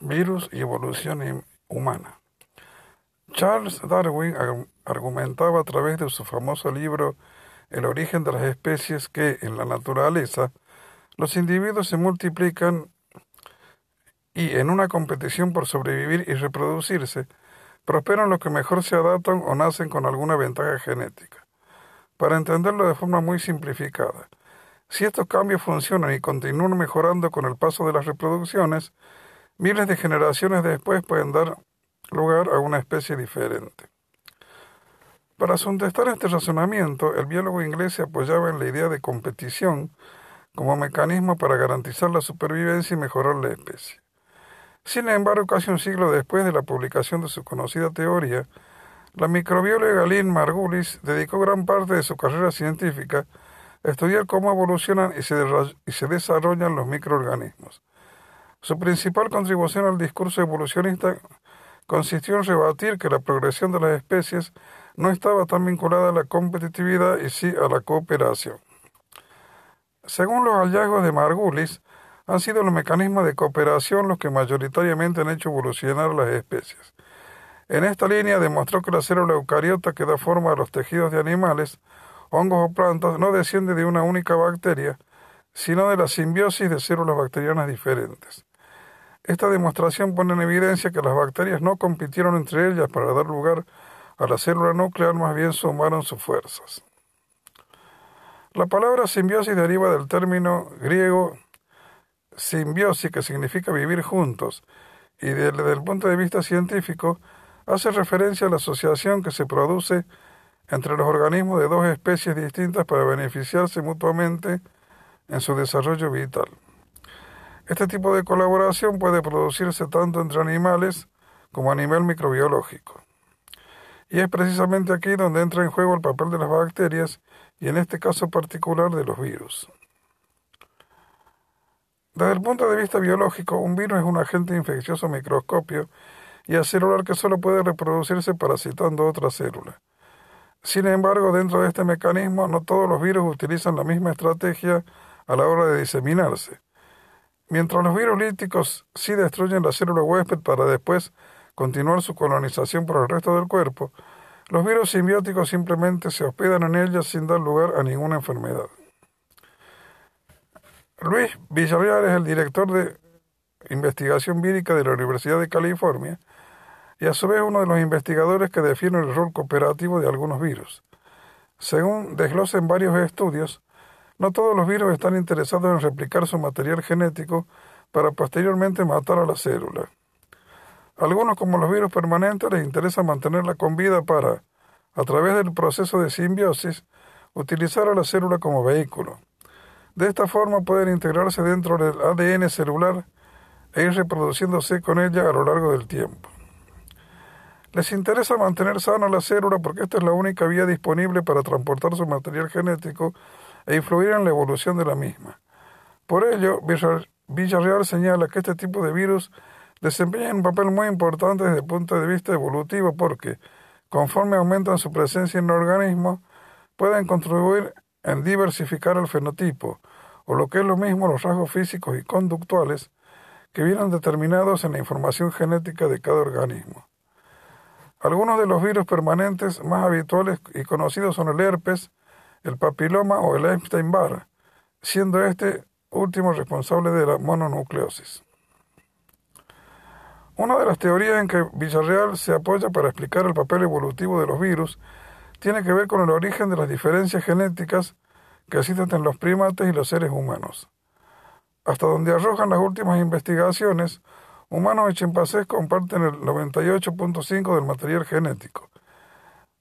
virus y evolución humana. Charles Darwin argumentaba a través de su famoso libro El origen de las especies que en la naturaleza los individuos se multiplican y en una competición por sobrevivir y reproducirse, prosperan los que mejor se adaptan o nacen con alguna ventaja genética. Para entenderlo de forma muy simplificada, si estos cambios funcionan y continúan mejorando con el paso de las reproducciones, miles de generaciones después pueden dar lugar a una especie diferente. Para contestar este razonamiento, el biólogo inglés se apoyaba en la idea de competición como mecanismo para garantizar la supervivencia y mejorar la especie. Sin embargo, casi un siglo después de la publicación de su conocida teoría, la microbióloga Lynn Margulis dedicó gran parte de su carrera científica a estudiar cómo evolucionan y se, y se desarrollan los microorganismos. Su principal contribución al discurso evolucionista consistió en rebatir que la progresión de las especies no estaba tan vinculada a la competitividad y sí a la cooperación. Según los hallazgos de Margulis, han sido los mecanismos de cooperación los que mayoritariamente han hecho evolucionar las especies. En esta línea demostró que la célula eucariota que da forma a los tejidos de animales, hongos o plantas no desciende de una única bacteria, sino de la simbiosis de células bacterianas diferentes. Esta demostración pone en evidencia que las bacterias no compitieron entre ellas para dar lugar a la célula nuclear, más bien sumaron sus fuerzas. La palabra simbiosis deriva del término griego simbiosis, que significa vivir juntos, y desde el punto de vista científico hace referencia a la asociación que se produce entre los organismos de dos especies distintas para beneficiarse mutuamente en su desarrollo vital. Este tipo de colaboración puede producirse tanto entre animales como a nivel microbiológico. Y es precisamente aquí donde entra en juego el papel de las bacterias y en este caso particular de los virus. Desde el punto de vista biológico, un virus es un agente infeccioso microscopio y acelular que solo puede reproducirse parasitando otra célula. Sin embargo, dentro de este mecanismo, no todos los virus utilizan la misma estrategia a la hora de diseminarse. Mientras los virus líticos sí destruyen la célula huésped para después continuar su colonización por el resto del cuerpo, los virus simbióticos simplemente se hospedan en ella sin dar lugar a ninguna enfermedad. Luis Villarreal es el director de investigación vírica de la Universidad de California y a su vez uno de los investigadores que define el rol cooperativo de algunos virus. Según desglosa en varios estudios, no todos los virus están interesados en replicar su material genético para posteriormente matar a la célula. Algunos, como los virus permanentes, les interesa mantenerla con vida para, a través del proceso de simbiosis, utilizar a la célula como vehículo. De esta forma pueden integrarse dentro del ADN celular e ir reproduciéndose con ella a lo largo del tiempo. Les interesa mantener sana la célula porque esta es la única vía disponible para transportar su material genético e influir en la evolución de la misma. Por ello, Villarreal señala que este tipo de virus desempeñan un papel muy importante desde el punto de vista evolutivo porque, conforme aumentan su presencia en el organismo, pueden contribuir en diversificar el fenotipo, o lo que es lo mismo los rasgos físicos y conductuales que vienen determinados en la información genética de cada organismo. Algunos de los virus permanentes más habituales y conocidos son el herpes, el papiloma o el Epstein-Barr, siendo este último responsable de la mononucleosis. Una de las teorías en que Villarreal se apoya para explicar el papel evolutivo de los virus tiene que ver con el origen de las diferencias genéticas que existen en los primates y los seres humanos. Hasta donde arrojan las últimas investigaciones, humanos y chimpancés comparten el 98.5 del material genético,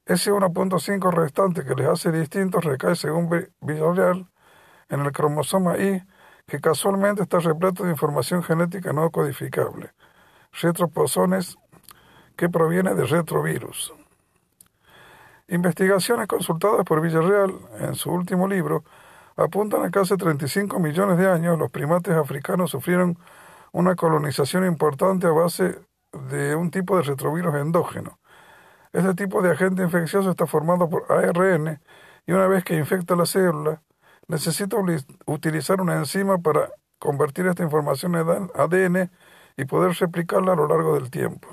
ese 1.5 restante que les hace distintos recae, según Villarreal, en el cromosoma Y, que casualmente está repleto de información genética no codificable, retroposones que proviene de retrovirus. Investigaciones consultadas por Villarreal en su último libro apuntan a que hace 35 millones de años los primates africanos sufrieron una colonización importante a base de un tipo de retrovirus endógeno, este tipo de agente infeccioso está formado por ARN y una vez que infecta la célula, necesita utilizar una enzima para convertir esta información en ADN y poder replicarla a lo largo del tiempo.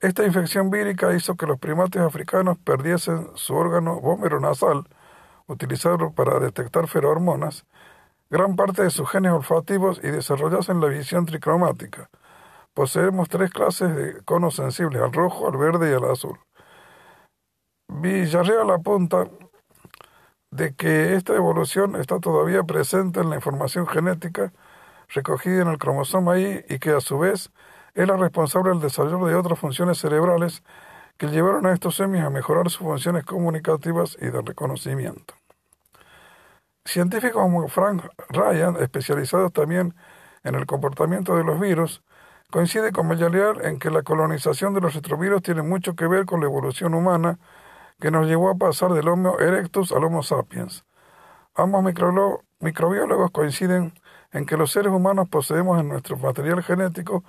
Esta infección vírica hizo que los primates africanos perdiesen su órgano vómero nasal, utilizado para detectar feromonas, gran parte de sus genes olfativos y desarrollasen la visión tricromática. Poseemos tres clases de conos sensibles, al rojo, al verde y al azul. Villarreal apunta de que esta evolución está todavía presente en la información genética recogida en el cromosoma Y y que a su vez es la responsable del desarrollo de otras funciones cerebrales que llevaron a estos semis a mejorar sus funciones comunicativas y de reconocimiento. Científicos como Frank Ryan, especializados también en el comportamiento de los virus, coincide con Mayaliar en que la colonización de los retrovirus tiene mucho que ver con la evolución humana que nos llevó a pasar del Homo erectus al Homo sapiens. Ambos microbiólogos coinciden en que los seres humanos poseemos en nuestro material genético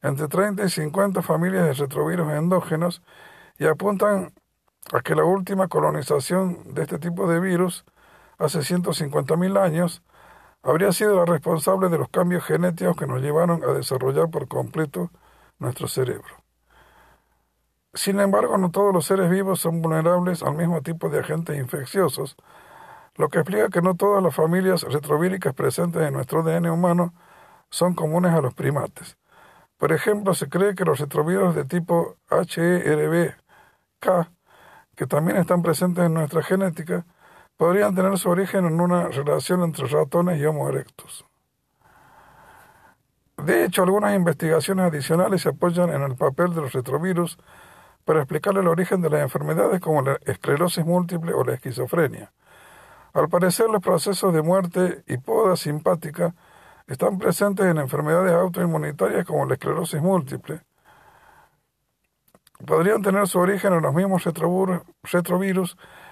entre 30 y 50 familias de retrovirus endógenos y apuntan a que la última colonización de este tipo de virus, hace 150.000 años, habría sido la responsable de los cambios genéticos que nos llevaron a desarrollar por completo nuestro cerebro. Sin embargo, no todos los seres vivos son vulnerables al mismo tipo de agentes infecciosos, lo que explica que no todas las familias retrovíricas presentes en nuestro ADN humano son comunes a los primates. Por ejemplo, se cree que los retrovirus de tipo HERB-K, que también están presentes en nuestra genética, podrían tener su origen en una relación entre ratones y Homo erectus. De hecho, algunas investigaciones adicionales se apoyan en el papel de los retrovirus para explicar el origen de las enfermedades como la esclerosis múltiple o la esquizofrenia. Al parecer, los procesos de muerte y poda simpática están presentes en enfermedades autoinmunitarias como la esclerosis múltiple. Podrían tener su origen en los mismos retrovirus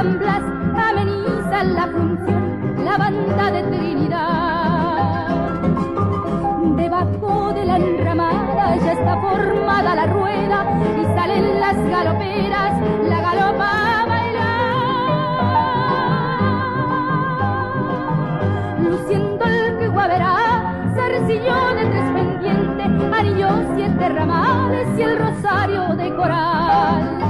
San ameniza la función la banda de Trinidad. Debajo de la enramada ya está formada la rueda y salen las galoperas, la galopa a bailar. Luciendo el que guaverá, zarcillo de tres pendientes, anillos siete ramales y el rosario de coral.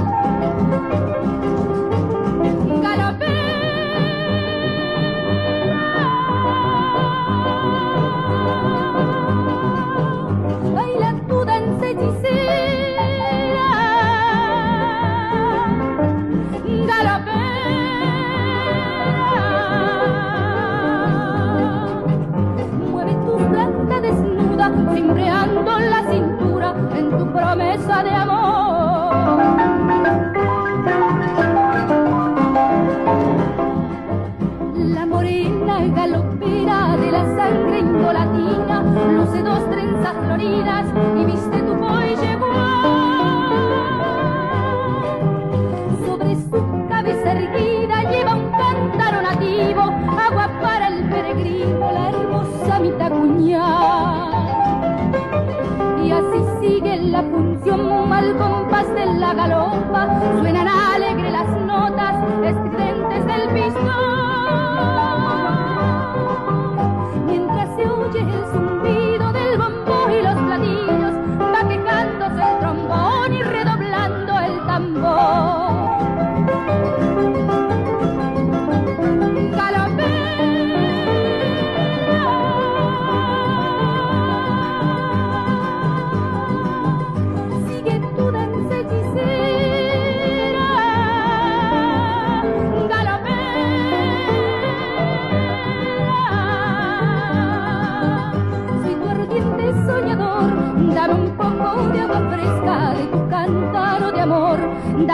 cimbreando la cintura en tu promesa de amor. La morena galopera de la sangre ingolatina luce dos trenzas floridas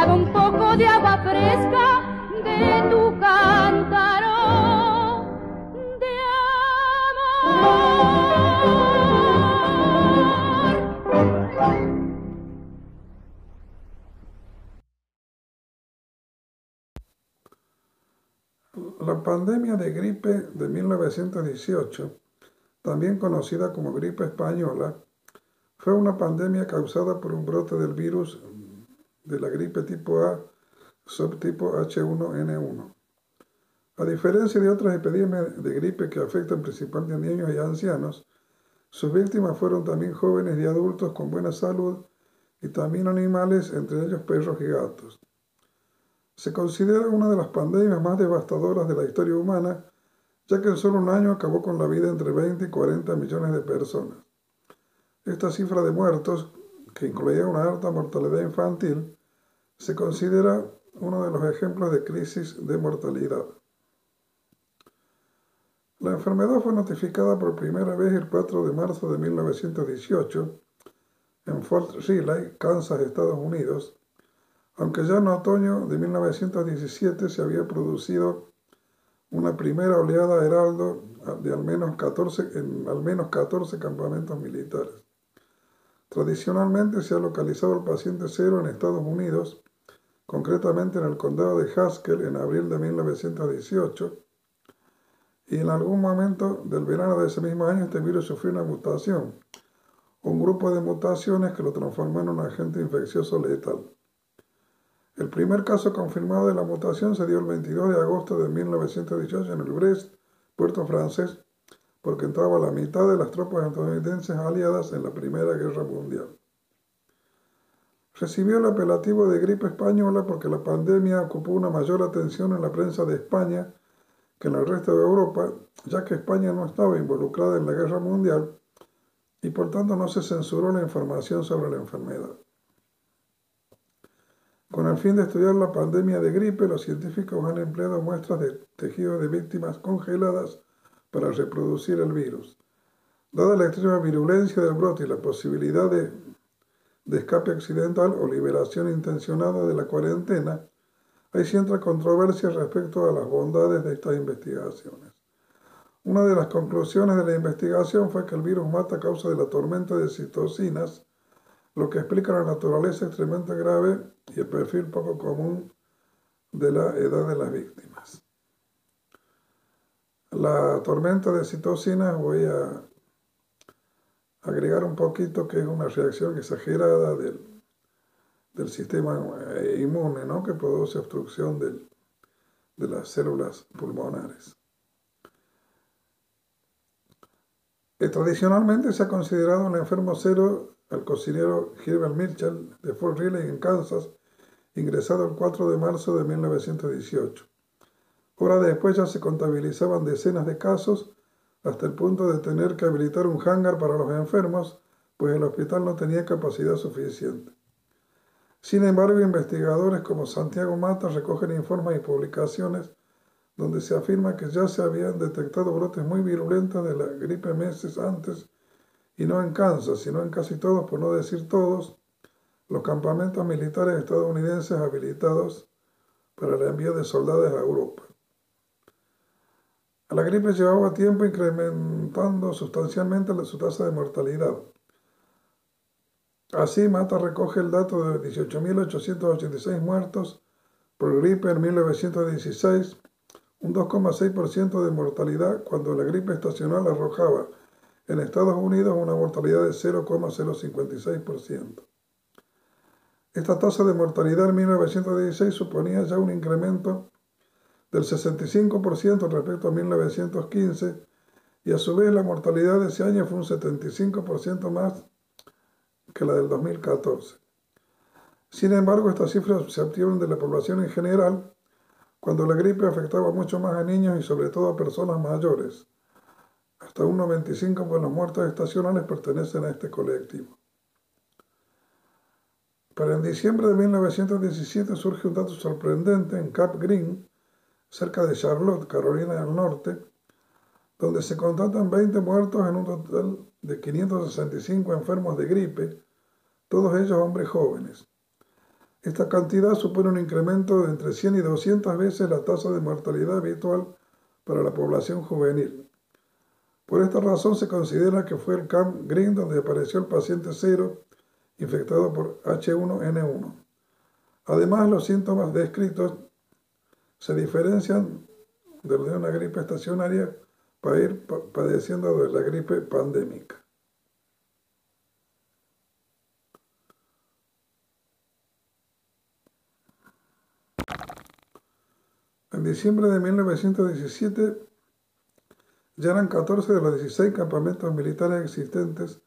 un poco de agua fresca de tu cántaro de amor. La pandemia de gripe de 1918, también conocida como gripe española, fue una pandemia causada por un brote del virus de la gripe tipo A, subtipo H1N1. A diferencia de otras epidemias de gripe que afectan principalmente a niños y ancianos, sus víctimas fueron también jóvenes y adultos con buena salud y también animales, entre ellos perros y gatos. Se considera una de las pandemias más devastadoras de la historia humana, ya que en solo un año acabó con la vida entre 20 y 40 millones de personas. Esta cifra de muertos, que incluía una alta mortalidad infantil, se considera uno de los ejemplos de crisis de mortalidad. La enfermedad fue notificada por primera vez el 4 de marzo de 1918 en Fort Riley, Kansas, Estados Unidos, aunque ya en otoño de 1917 se había producido una primera oleada heraldo de al menos 14, en al menos 14 campamentos militares. Tradicionalmente se ha localizado el paciente cero en Estados Unidos, concretamente en el condado de Haskell en abril de 1918, y en algún momento del verano de ese mismo año este virus sufrió una mutación, un grupo de mutaciones que lo transformó en un agente infeccioso letal. El primer caso confirmado de la mutación se dio el 22 de agosto de 1918 en el Brest, puerto francés, porque entraba la mitad de las tropas estadounidenses aliadas en la Primera Guerra Mundial. Recibió el apelativo de gripe española porque la pandemia ocupó una mayor atención en la prensa de España que en el resto de Europa, ya que España no estaba involucrada en la guerra mundial y por tanto no se censuró la información sobre la enfermedad. Con el fin de estudiar la pandemia de gripe, los científicos han empleado muestras de tejido de víctimas congeladas para reproducir el virus. Dada la extrema virulencia del brote y la posibilidad de, escape accidental o liberación intencionada de la cuarentena, hay cierta controversia respecto a las bondades de estas investigaciones. Una de las conclusiones de la investigación fue que el virus mata a causa de la tormenta de citocinas, lo que explica la naturaleza extremadamente grave y el perfil poco común de la edad de las víctimas. La tormenta de citocinas voy a agregar un poquito que es una reacción exagerada del, sistema eh, inmune ¿no? que produce obstrucción de las células pulmonares. Eh, tradicionalmente se ha considerado un enfermo cero al cocinero Gilbert Mitchell de Fort Riley en Kansas, ingresado el 4 de marzo de 1918. Horas después ya se contabilizaban decenas de casos, hasta el punto de tener que habilitar un hangar para los enfermos, pues el hospital no tenía capacidad suficiente. Sin embargo, investigadores como Santiago Mata recogen informes y publicaciones donde se afirma que ya se habían detectado brotes muy virulentos de la gripe meses antes y no en Kansas, sino en casi todos, por no decir todos, los campamentos militares estadounidenses habilitados para el envío de soldados a Europa. La gripe llevaba tiempo incrementando sustancialmente su tasa de mortalidad. Así, Mata recoge el dato de 18.886 muertos por gripe en 1916, un 2,6% de mortalidad cuando la gripe estacional arrojaba en Estados Unidos una mortalidad de 0,056%. Esta tasa de mortalidad en 1916 suponía ya un incremento del 65% respecto a 1915 y a su vez la mortalidad de ese año fue un 75% más que la del 2014. Sin embargo, estas cifras se obtienen de la población en general cuando la gripe afectaba mucho más a niños y sobre todo a personas mayores. Hasta un 95% de los muertos estacionales pertenecen a este colectivo. Para en diciembre de 1917 surge un dato sorprendente en Cap Green, cerca de Charlotte, Carolina del Norte, donde se contratan 20 muertos en un total de 565 enfermos de gripe, todos ellos hombres jóvenes. Esta cantidad supone un incremento de entre 100 y 200 veces la tasa de mortalidad habitual para la población juvenil. Por esta razón se considera que fue el Camp Green donde apareció el paciente cero infectado por H1N1. Además, los síntomas descritos se diferencian de una gripe estacionaria para ir padeciendo de la gripe pandémica. En diciembre de 1917 ya eran 14 de los 16 campamentos militares existentes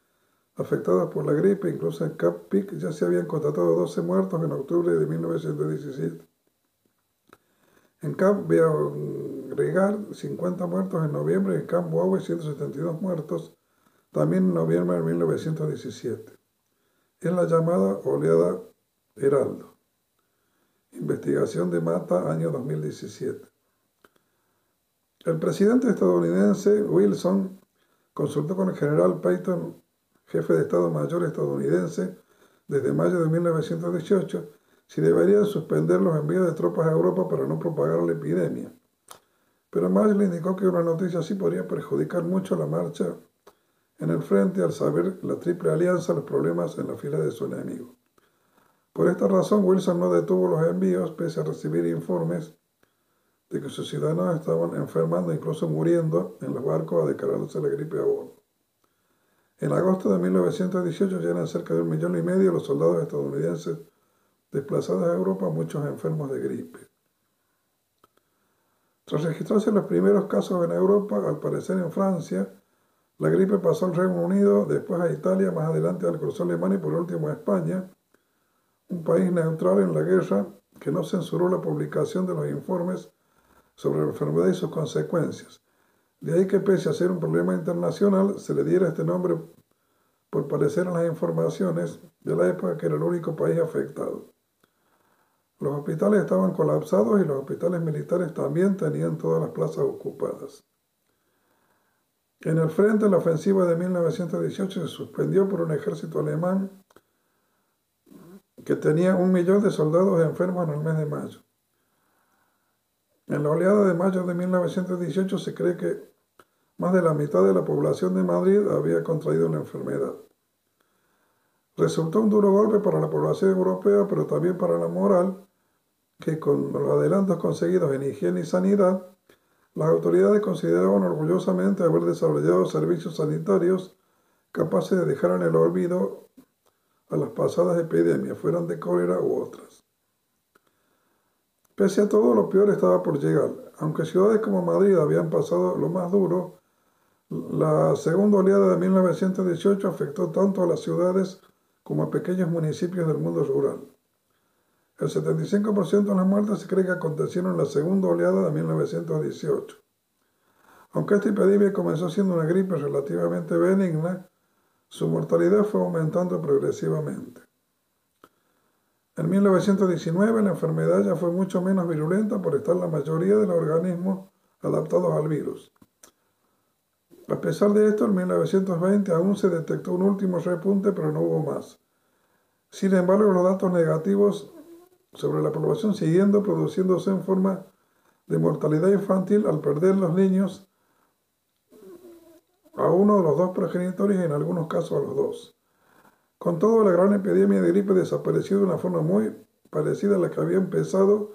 afectados por la gripe, incluso en Cap Peak ya se habían constatado 12 muertos en octubre de 1917. En Camp Regar, 50 muertos en noviembre, en Camp Bowie, 172 muertos, también en noviembre de 1917. Es la llamada oleada Heraldo. Investigación de Mata, año 2017. El presidente estadounidense Wilson consultó con el general Peyton, jefe de Estado Mayor estadounidense, desde mayo de 1918, si deberían suspender los envíos de tropas a Europa para no propagar la epidemia. Pero más le indicó que una noticia así podría perjudicar mucho la marcha en el frente al saber la triple alianza los problemas en la fila de su enemigo. Por esta razón, Wilson no detuvo los envíos pese a recibir informes de que sus ciudadanos estaban enfermando, incluso muriendo en los barcos a declararse la gripe a bordo. En agosto de 1918 ya cerca de un millón y medio los soldados estadounidenses desplazados a Europa muchos enfermos de gripe. Tras registrarse los primeros casos en Europa, al parecer en Francia, la gripe pasó al Reino Unido, después a Italia, más adelante al cruzó Alemania y por último a España, un país neutral en la guerra que no censuró la publicación de los informes sobre la enfermedad y sus consecuencias. De ahí que pese a ser un problema internacional, se le diera este nombre por parecer en las informaciones de la época que era el único país afectado. Los hospitales estaban colapsados y los hospitales militares también tenían todas las plazas ocupadas. En el frente, la ofensiva de 1918 se suspendió por un ejército alemán que tenía un millón de soldados enfermos en el mes de mayo. En la oleada de mayo de 1918 se cree que más de la mitad de la población de Madrid había contraído la enfermedad. Resultó un duro golpe para la población europea, pero también para la moral, que con los adelantos conseguidos en higiene y sanidad, las autoridades consideraban orgullosamente haber desarrollado servicios sanitarios capaces de dejar en el olvido a las pasadas epidemias, fueran de cólera u otras. Pese a todo, lo peor estaba por llegar. Aunque ciudades como Madrid habían pasado lo más duro, la segunda oleada de 1918 afectó tanto a las ciudades como a pequeños municipios del mundo rural. El 75% de las muertes se cree que acontecieron en la segunda oleada de 1918. Aunque esta epidemia comenzó siendo una gripe relativamente benigna, su mortalidad fue aumentando progresivamente. En 1919 la enfermedad ya fue mucho menos virulenta por estar la mayoría de los organismos adaptados al virus. A pesar de esto, en 1920 aún se detectó un último repunte, pero no hubo más. Sin embargo, los datos negativos sobre la población siguiendo produciéndose en forma de mortalidad infantil al perder los niños a uno de los dos progenitores y en algunos casos a los dos. Con todo, la gran epidemia de gripe desapareció de una forma muy parecida a la que había empezado,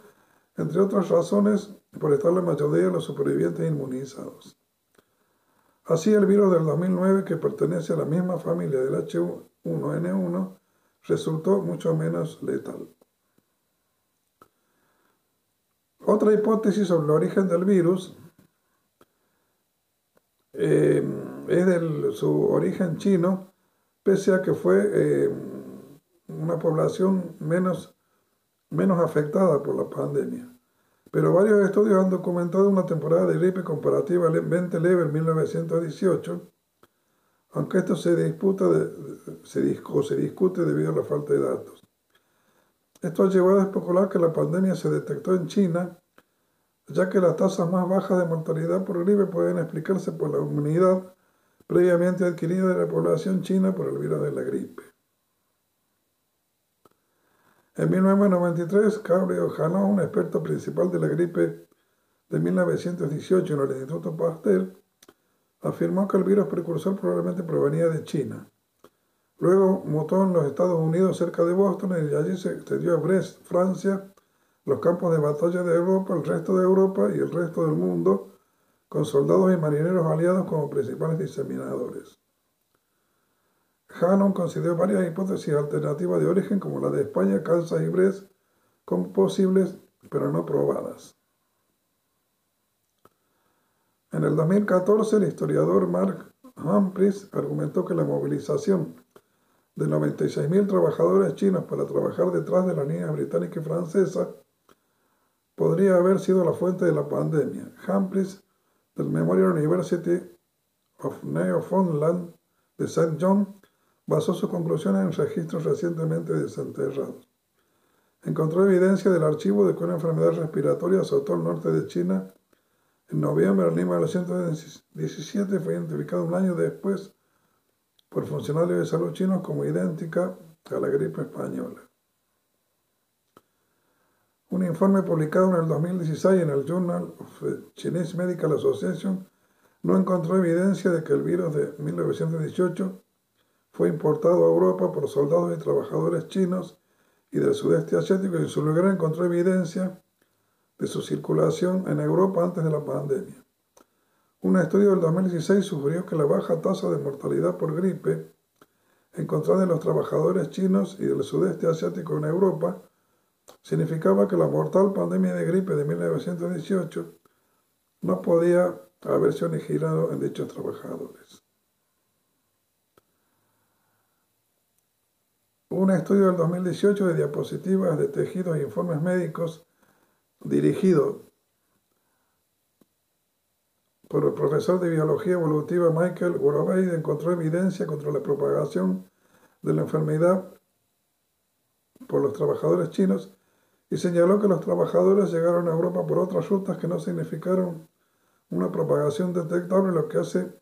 entre otras razones, por estar la mayoría de los supervivientes inmunizados. Así, el virus del 2009, que pertenece a la misma familia del H1N1, resultó mucho menos letal. Otra hipótesis sobre el origen del virus eh, es de su origen chino, pese a que fue eh, una población menos, menos afectada por la pandemia. Pero varios estudios han documentado una temporada de gripe comparativamente leve en 1918, aunque esto se, disputa se, se discute debido a la falta de datos. Esto ha llevado a especular que la pandemia se detectó en China, ya que las tasas más bajas de mortalidad por gripe pueden explicarse por la inmunidad previamente adquirida de la población china por el virus de la gripe. En 1993, Gabriel O'Hanlon, un experto principal de la gripe de 1918 en el Instituto Pasteur, afirmó que el virus precursor probablemente provenía de China. Luego mutó en los Estados Unidos cerca de Boston y allí se extendió a Brest, Francia, los campos de batalla de Europa, el resto de Europa y el resto del mundo, con soldados y marineros aliados como principales diseminadores. Hannon consideró varias hipótesis alternativas de origen como la de España, Kansas y Brest como posibles pero no probadas. En el 2014 el historiador Mark Humphries argumentó que la movilización de 96.000 trabajadores chinos para trabajar detrás de la línea británica y francesa podría haber sido la fuente de la pandemia. Humphries, del Memorial University of Newfoundland de St. John, basó sus conclusiones en registros recientemente desenterrados. Encontró evidencia del archivo de que una enfermedad respiratoria azotó el norte de China en noviembre de 1917 fue identificada un año después por funcionarios de salud chinos como idéntica a la gripe española. Un informe publicado en el 2016 en el Journal of Chinese Medical Association no encontró evidencia de que el virus de 1918 fue importado a Europa por soldados y trabajadores chinos y del sudeste asiático y en su lugar encontró evidencia de su circulación en Europa antes de la pandemia. Un estudio del 2016 sugirió que la baja tasa de mortalidad por gripe encontrada en los trabajadores chinos y del sudeste asiático en Europa significaba que la mortal pandemia de gripe de 1918 no podía haberse originado en dichos trabajadores. Un estudio del 2018 de diapositivas de tejidos e informes médicos dirigido por el profesor de biología evolutiva Michael Worobey encontró evidencia contra la propagación de la enfermedad por los trabajadores chinos y señaló que los trabajadores llegaron a Europa por otras rutas que no significaron una propagación detectable, lo que hace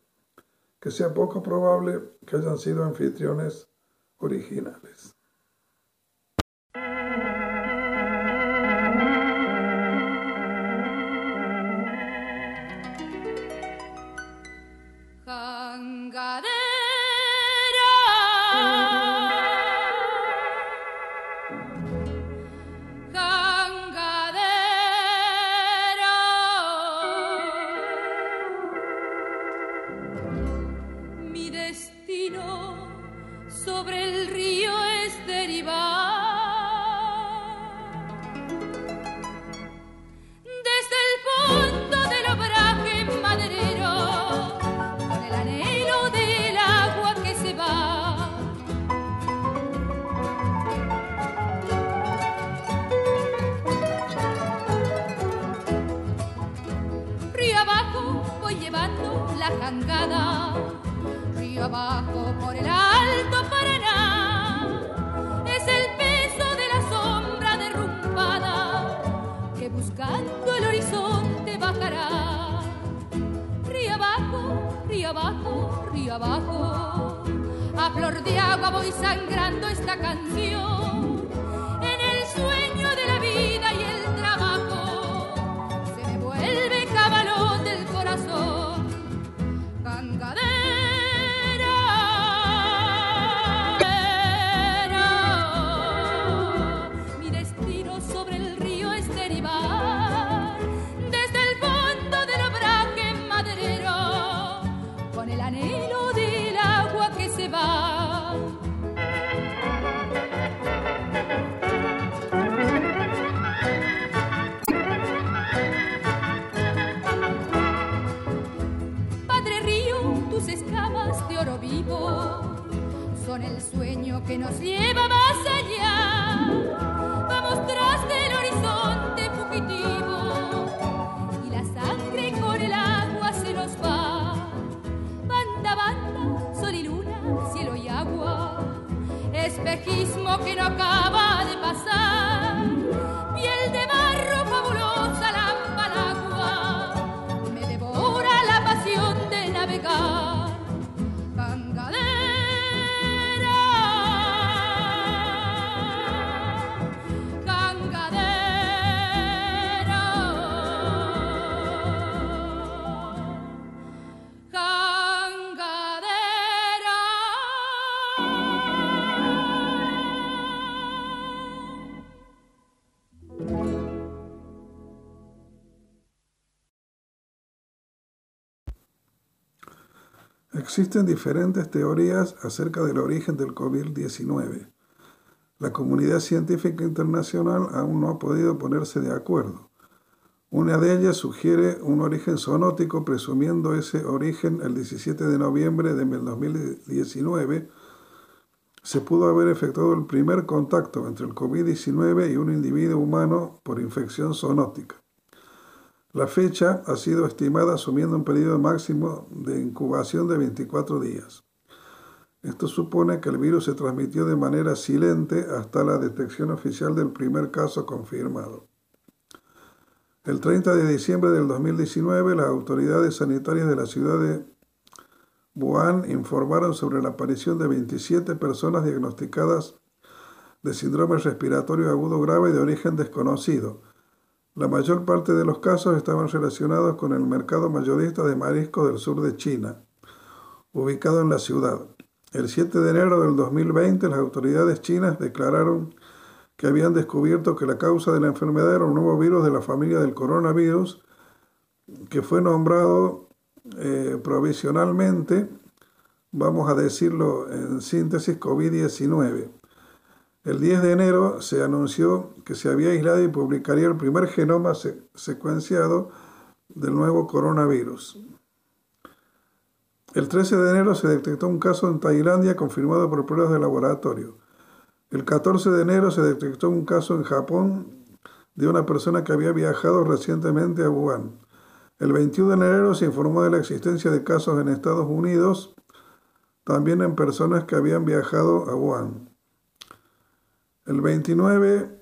que sea poco probable que hayan sido anfitriones originales. sobre el río es derivar. Desde el fondo del obraje maderero, con el anhelo del agua que se va. Río abajo voy llevando la jangada río abajo por el alto Paraná. Es el peso de la sombra derrumbada que buscando el horizonte bajará. Río abajo, río abajo, río abajo. A flor de agua voy sangrando esta canción. Existen diferentes teorías acerca del origen del COVID-19. La comunidad científica internacional aún no ha podido ponerse de acuerdo. Una de ellas sugiere un origen zoonótico, presumiendo ese origen el 17 de noviembre de 2019 se pudo haber efectuado el primer contacto entre el COVID-19 y un individuo humano por infección zoonótica. La fecha ha sido estimada asumiendo un periodo máximo de incubación de 24 días. Esto supone que el virus se transmitió de manera silente hasta la detección oficial del primer caso confirmado. El 30 de diciembre del 2019, las autoridades sanitarias de la ciudad de Wuhan informaron sobre la aparición de 27 personas diagnosticadas de síndrome respiratorio agudo grave de origen desconocido. La mayor parte de los casos estaban relacionados con el mercado mayorista de marisco del sur de China, ubicado en la ciudad. El 7 de enero del 2020, las autoridades chinas declararon que habían descubierto que la causa de la enfermedad era un nuevo virus de la familia del coronavirus, que fue nombrado eh, provisionalmente, vamos a decirlo en síntesis, COVID-19. El 10 de enero se anunció que se había aislado y publicaría el primer genoma secuenciado del nuevo coronavirus. El 13 de enero se detectó un caso en Tailandia confirmado por pruebas de laboratorio. El 14 de enero se detectó un caso en Japón de una persona que había viajado recientemente a Wuhan. El 21 de enero se informó de la existencia de casos en Estados Unidos, también en personas que habían viajado a Wuhan. El 29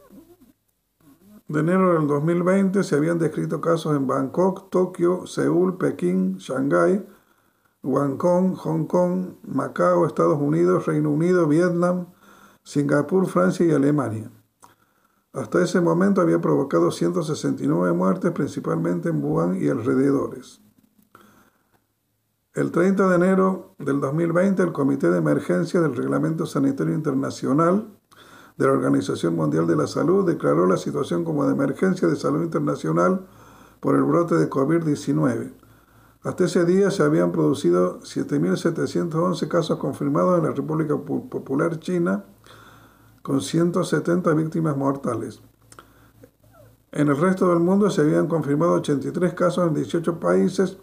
de enero del 2020 se habían descrito casos en Bangkok, Tokio, Seúl, Pekín, Shanghái, Guangdong, Hong Kong, Macao, Estados Unidos, Reino Unido, Vietnam, Singapur, Francia y Alemania. Hasta ese momento había provocado 169 muertes, principalmente en Wuhan y alrededores. El 30 de enero del 2020, el Comité de Emergencia del Reglamento Sanitario Internacional de la Organización Mundial de la Salud declaró la situación como de emergencia de salud internacional por el brote de COVID-19. Hasta ese día se habían producido 7.711 casos confirmados en la República Popular China, con 170 víctimas mortales. En el resto del mundo se habían confirmado 83 casos en 18 países.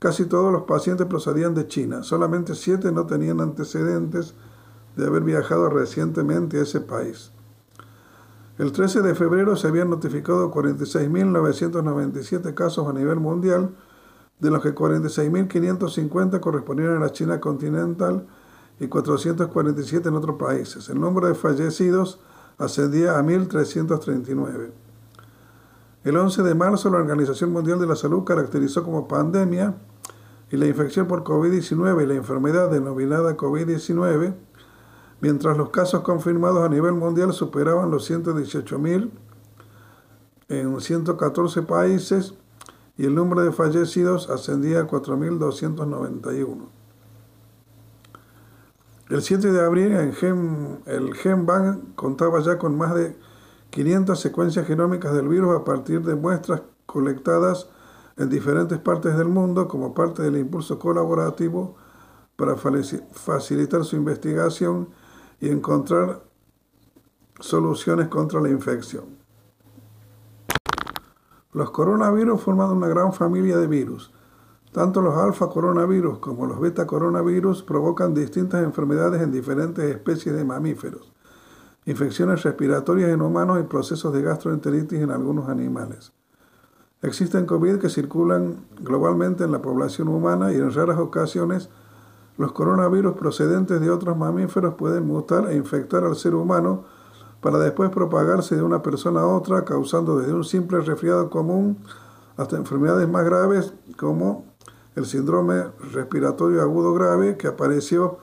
Casi todos los pacientes procedían de China. Solamente 7 no tenían antecedentes de haber viajado recientemente a ese país. El 13 de febrero se habían notificado 46.997 casos a nivel mundial, de los que 46.550 correspondían a la China continental y 447 en otros países. El número de fallecidos ascendía a 1.339. El 11 de marzo la Organización Mundial de la Salud caracterizó como pandemia y la infección por COVID-19 y la enfermedad denominada COVID-19, mientras los casos confirmados a nivel mundial superaban los 118.000 en 114 países y el número de fallecidos ascendía a 4.291. El 7 de abril el GenBank contaba ya con más de 500 secuencias genómicas del virus a partir de muestras colectadas en diferentes partes del mundo como parte del impulso colaborativo para facilitar su investigación y encontrar soluciones contra la infección. Los coronavirus forman una gran familia de virus. Tanto los alfa coronavirus como los beta coronavirus provocan distintas enfermedades en diferentes especies de mamíferos, infecciones respiratorias en humanos y procesos de gastroenteritis en algunos animales. Existen COVID que circulan globalmente en la población humana y en raras ocasiones los coronavirus procedentes de otros mamíferos pueden mutar e infectar al ser humano para después propagarse de una persona a otra, causando desde un simple resfriado común hasta enfermedades más graves como el síndrome respiratorio agudo grave que apareció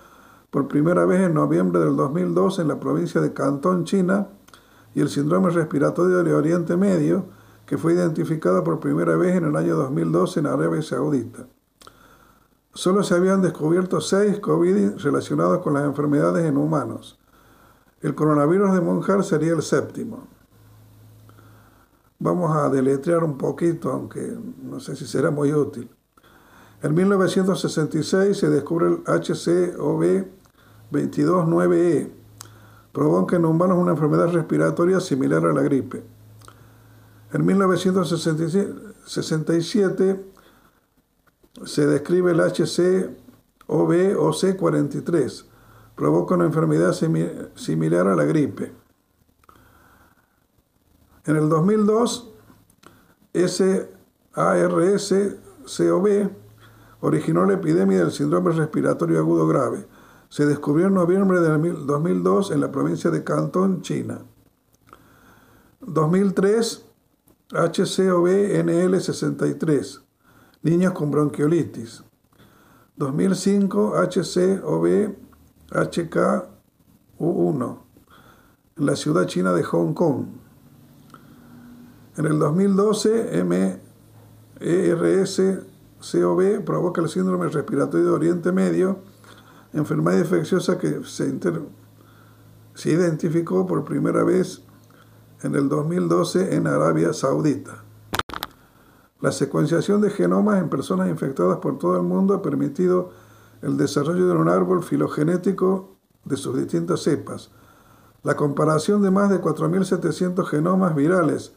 por primera vez en noviembre del 2002 en la provincia de Cantón, China, y el síndrome respiratorio de Oriente Medio, que fue identificado por primera vez en el año 2012 en Arabia Saudita. Solo se habían descubierto seis COVID relacionados con las enfermedades en humanos. El coronavirus de Monjar sería el séptimo. Vamos a deletrear un poquito, aunque no sé si será muy útil. En 1966 se descubre el HCOV229E. Provoca en humanos una enfermedad respiratoria similar a la gripe. En 1967 se describe el HCOV-OC43. Provoca una enfermedad similar a la gripe. En el 2002, SARS-CoV originó la epidemia del síndrome respiratorio agudo grave. Se descubrió en noviembre de 2002 en la provincia de Cantón, China. 2003, HCOV-NL63, niños con bronquiolitis. 2005, HCOV-HKU1, en la ciudad china de Hong Kong. En el 2012, MERS-CoV provoca el síndrome respiratorio de Oriente Medio, enfermedad infecciosa que se identificó por primera vez en el 2012 en Arabia Saudita. La secuenciación de genomas en personas infectadas por todo el mundo ha permitido el desarrollo de un árbol filogenético de sus distintas cepas. La comparación de más de 4.700 genomas virales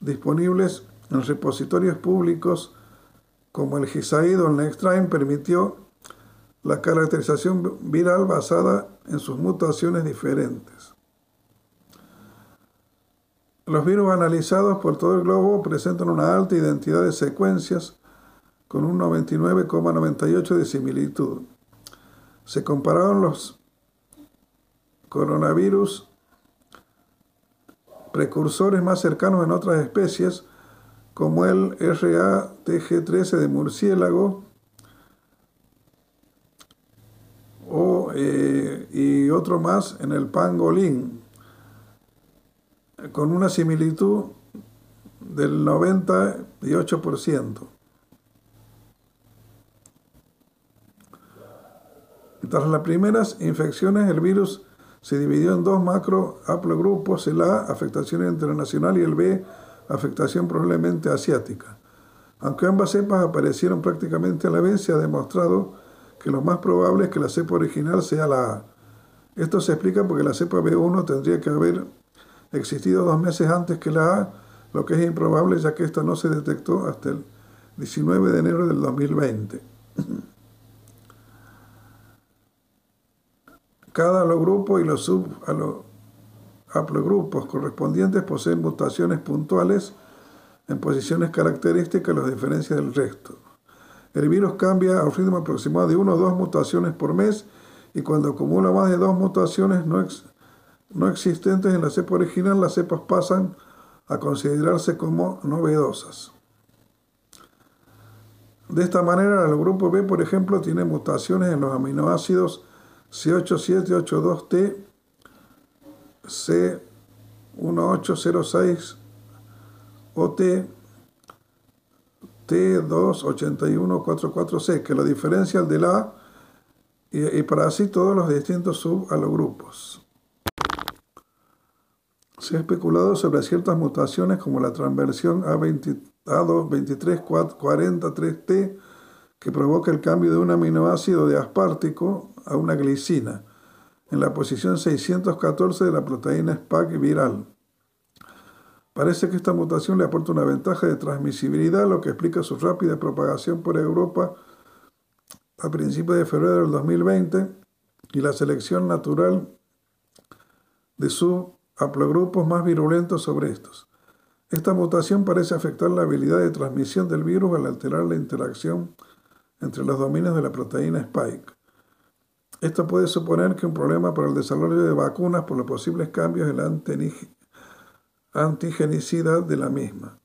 disponibles en repositorios públicos como el GISAID o el NextTrime permitió la caracterización viral basada en sus mutaciones diferentes. Los virus analizados por todo el globo presentan una alta identidad de secuencias con un 99,98 de similitud. Se compararon los coronavirus precursores más cercanos en otras especies, como el RATG13 de murciélago o, eh, y otro más en el pangolín con una similitud del 98%. Tras las primeras infecciones, el virus se dividió en dos macro haplogrupos, el A, afectación internacional, y el B, afectación probablemente asiática. Aunque ambas cepas aparecieron prácticamente a la vez, se ha demostrado que lo más probable es que la cepa original sea la A. Esto se explica porque la cepa B1 tendría que haber existido dos meses antes que la A, lo que es improbable ya que esta no se detectó hasta el 19 de enero del 2020. Cada alogrupo y los subhaplogrupos correspondientes poseen mutaciones puntuales en posiciones características que los diferencia del resto. El virus cambia a un ritmo aproximado de 1 o 2 mutaciones por mes y cuando acumula más de dos mutaciones no, no existentes en la cepa original, las cepas pasan a considerarse como novedosas. De esta manera, el grupo B, por ejemplo, tiene mutaciones en los aminoácidos C8782T, C1806 OT, T28144C, que lo diferencian de la y, y para así todos los distintos subalogrupos. Se ha especulado sobre ciertas mutaciones como la transversión A22343T que provoca el cambio de un aminoácido de aspartico a una glicina en la posición 614 de la proteína Spike viral. Parece que esta mutación le aporta una ventaja de transmisibilidad, lo que explica su rápida propagación por Europa a principios de febrero del 2020 y la selección natural de su haplogrupos más virulentos sobre estos. Esta mutación parece afectar la habilidad de transmisión del virus al alterar la interacción entre los dominios de la proteína Spike. Esto puede suponer que un problema para el desarrollo de vacunas por los posibles cambios en la antigenicidad de la misma.